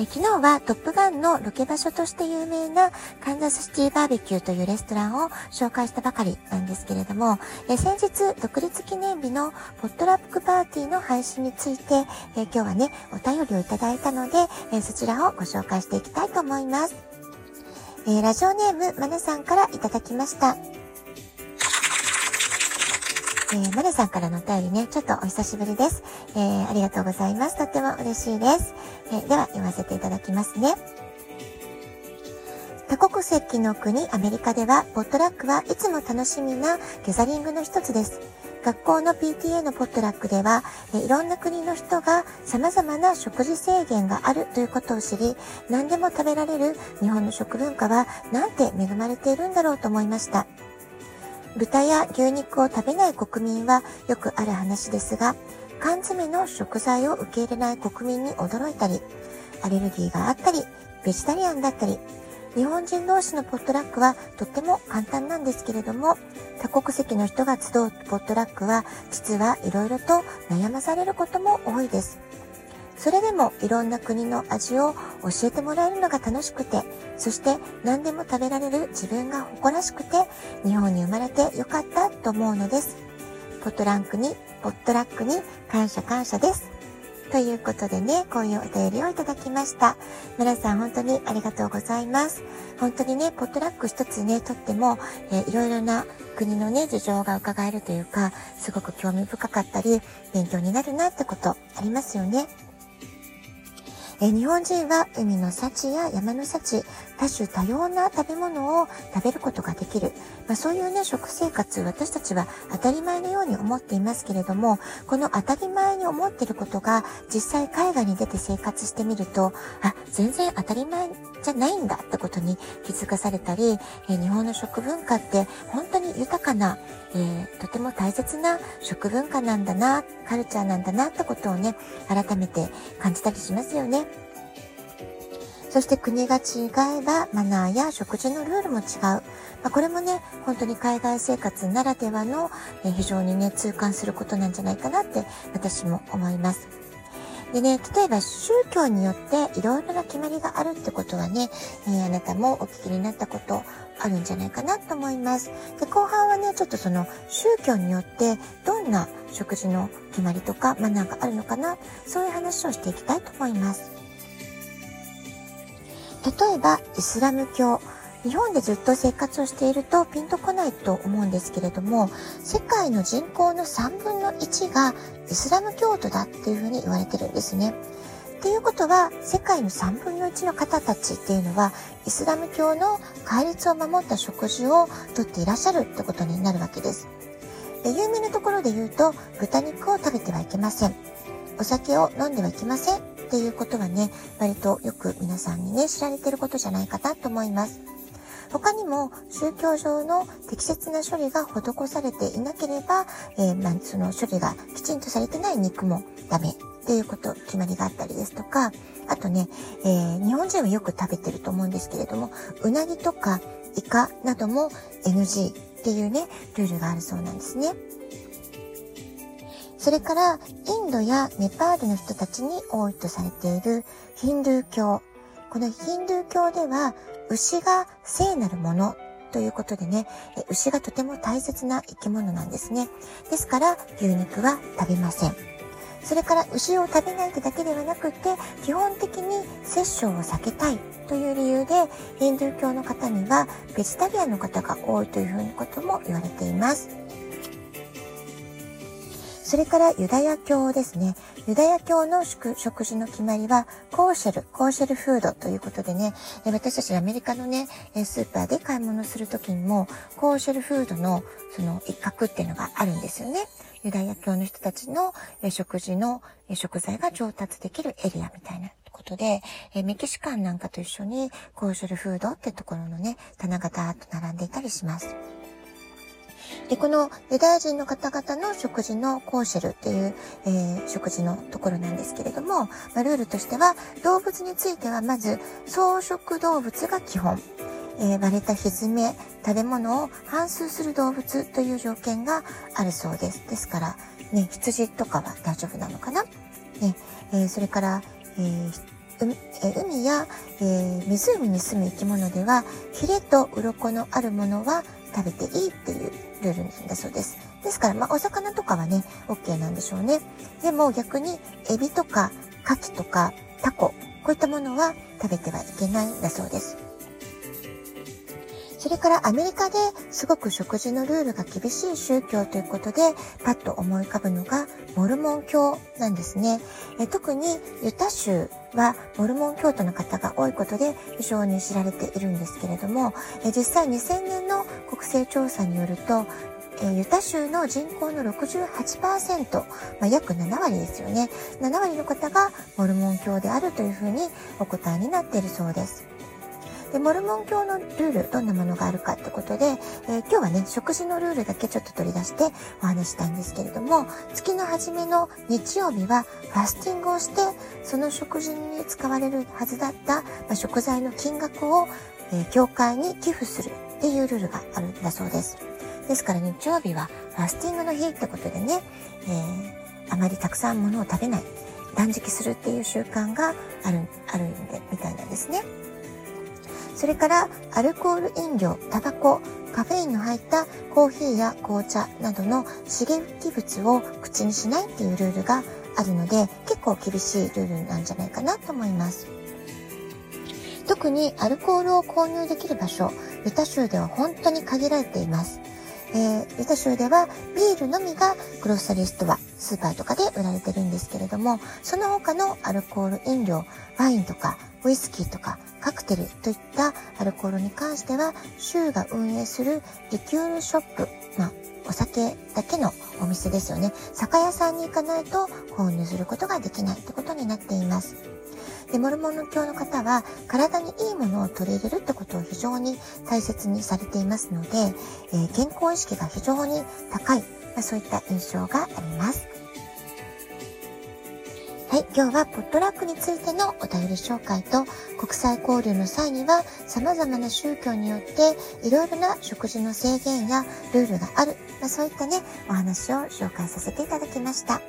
え昨日はトップガンのロケ場所として有名なカンザスシティバーベキューというレストランを紹介したばかりなんですけれども、え先日独立記念日のポットラックパーティーの配信について、え今日はね、お便りをいただいたので、えそちらをご紹介していきたいと思います。えラジオネームまなさんからいただきました。えー、マネさんからのお便りね、ちょっとお久しぶりです。えー、ありがとうございます。とっても嬉しいです。え、では、読ませていただきますね。多国籍の国アメリカでは、ポットラックはいつも楽しみなギャザリングの一つです。学校の PTA のポットラックでは、えいろんな国の人が様々な食事制限があるということを知り、何でも食べられる日本の食文化はなんて恵まれているんだろうと思いました。豚や牛肉を食べない国民はよくある話ですが、缶詰の食材を受け入れない国民に驚いたり、アレルギーがあったり、ベジタリアンだったり、日本人同士のポットラックはとっても簡単なんですけれども、多国籍の人が集うポットラックは実はいろいろと悩まされることも多いです。それでもいろんな国の味を教えてもらえるのが楽しくて、そして何でも食べられる自分が誇らしくて、日本に生まれてよかったと思うのです。ポットランクに、ポットラックに感謝感謝です。ということでね、こういうお便りをいただきました。皆さん本当にありがとうございます。本当にね、ポットラック一つね、とっても、えー、いろいろな国のね、事情が伺えるというか、すごく興味深かったり、勉強になるなってことありますよね。え日本人は海の幸や山の幸、多種多様な食べ物を食べることができる。まあ、そういうね、食生活、私たちは当たり前のように思っていますけれども、この当たり前に思っていることが、実際海外に出て生活してみると、あ、全然当たり前じゃないんだってことに気づかされたり、え日本の食文化って本当に豊かな、えー、とても大切な食文化なんだな、カルチャーなんだなってことをね、改めて感じたりしますよね。そして国が違えばマナーや食事のルールも違う。まあ、これもね、本当に海外生活ならではの、え非常にね、痛感することなんじゃないかなって私も思います。でね、例えば宗教によっていろいろな決まりがあるってことはね、えー、あなたもお聞きになったことあるんじゃないかなと思います。で、後半はね、ちょっとその宗教によってどんな食事の決まりとかマナーがあるのかな、そういう話をしていきたいと思います。例えば、イスラム教。日本でずっと生活をしているとピンとこないと思うんですけれども、世界の人口の3分の1がイスラム教徒だっていうふうに言われてるんですね。っていうことは、世界の3分の1の方たちっていうのは、イスラム教の戒律を守った食事をとっていらっしゃるってことになるわけです。で有名なところで言うと、豚肉を食べてはいけません。お酒を飲んではいけません。っていうことはね、割とよく皆さんにね、知られてることじゃないかなと思います。他にも宗教上の適切な処理が施されていなければ、えー、まあ、その処理がきちんとされてない肉もダメっていうこと、決まりがあったりですとか、あとね、えー、日本人はよく食べてると思うんですけれども、うなぎとかイカなども NG っていうね、ルールがあるそうなんですね。それから、インドやネパールの人たちに多いとされているヒンドゥー教。このヒンドゥー教では、牛が聖なるものということでね、牛がとても大切な生き物なんですね。ですから、牛肉は食べません。それから牛を食べないってだけではなくて、基本的に殺生を避けたいという理由で、ヒンドゥー教の方にはベジタリアンの方が多いというふうなことも言われています。それからユダヤ教ですね。ユダヤ教の食事の決まりは、コーシェル、コーシェルフードということでね、私たちアメリカのね、スーパーで買い物するときにも、コーシェルフードのその一角っていうのがあるんですよね。ユダヤ教の人たちの食事の食材が上達できるエリアみたいなことで、えメキシカンなんかと一緒にコーシュルフードってところのね、棚がダーッと並んでいたりします。で、このユダヤ人の方々の食事のコーシェルっていう、えー、食事のところなんですけれども、まあ、ルールとしては、動物についてはまず、草食動物が基本。えー、割れた蹄、食べ物を反数する動物という条件があるそうです。ですから、ね、羊とかは大丈夫なのかな？ね、えー、それから、えー海や、えー、湖に住む生き物では、ヒレと鱗のあるものは食べていいっていうルールなんだそうです。ですから、まあ、お魚とかはね、OK なんでしょうね。でも逆に、エビとか、カキとか、タコ、こういったものは食べてはいけないんだそうです。それからアメリカですごく食事のルールが厳しい宗教ということで、パッと思い浮かぶのがモルモン教なんですね。え特にユタ州はモルモン教徒の方が多いことで非常に知られているんですけれども、え実際2000年の国勢調査によると、えユタ州の人口の68%、まあ、約7割ですよね。7割の方がモルモン教であるというふうにお答えになっているそうです。で、モルモン教のルール、どんなものがあるかってことで、えー、今日はね、食事のルールだけちょっと取り出してお話したいんですけれども、月の初めの日曜日はファスティングをして、その食事に使われるはずだった、まあ、食材の金額を、えー、教会に寄付するっていうルールがあるんだそうです。ですから日曜日はファスティングの日ってことでね、えー、あまりたくさんものを食べない、断食するっていう習慣がある、あるんで、みたいなんですね。それからアルコール飲料、タバコ、カフェインの入ったコーヒーや紅茶などの刺激物を口にしないっていうルールがあるので結構厳しいルールなんじゃないかなと思います。特にアルコールを購入できる場所、ユタ州では本当に限られています。えー、ユタ州ではビールのみがグロッサリーストア、スーパーとかで売られてるんですけれども、その他のアルコール飲料、ワインとかウイスキーとかカクテルといったアルコールに関しては、州が運営するリキュールショップ、まあ、お酒だけのお店ですよね。酒屋さんに行かないと購入することができないってことになっています。で、モルモン教の方は体にいいものを取り入れるってことを非常に大切にされていますので、えー、健康意識が非常に高い、まあ、そういった印象があります。はい、今日はポットラックについてのお便り紹介と国際交流の際には様々な宗教によっていろいろな食事の制限やルールがある、まあ、そういったね、お話を紹介させていただきました。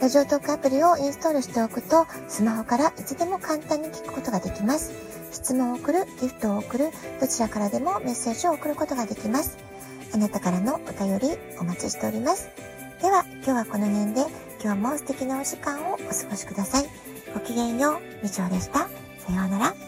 ラジオトークアプリをインストールしておくとスマホからいつでも簡単に聞くことができます。質問を送る、ギフトを送る、どちらからでもメッセージを送ることができます。あなたからのお便りお待ちしております。では今日はこの辺で今日も素敵なお時間をお過ごしください。ごきげんよう、みちょでした。さようなら。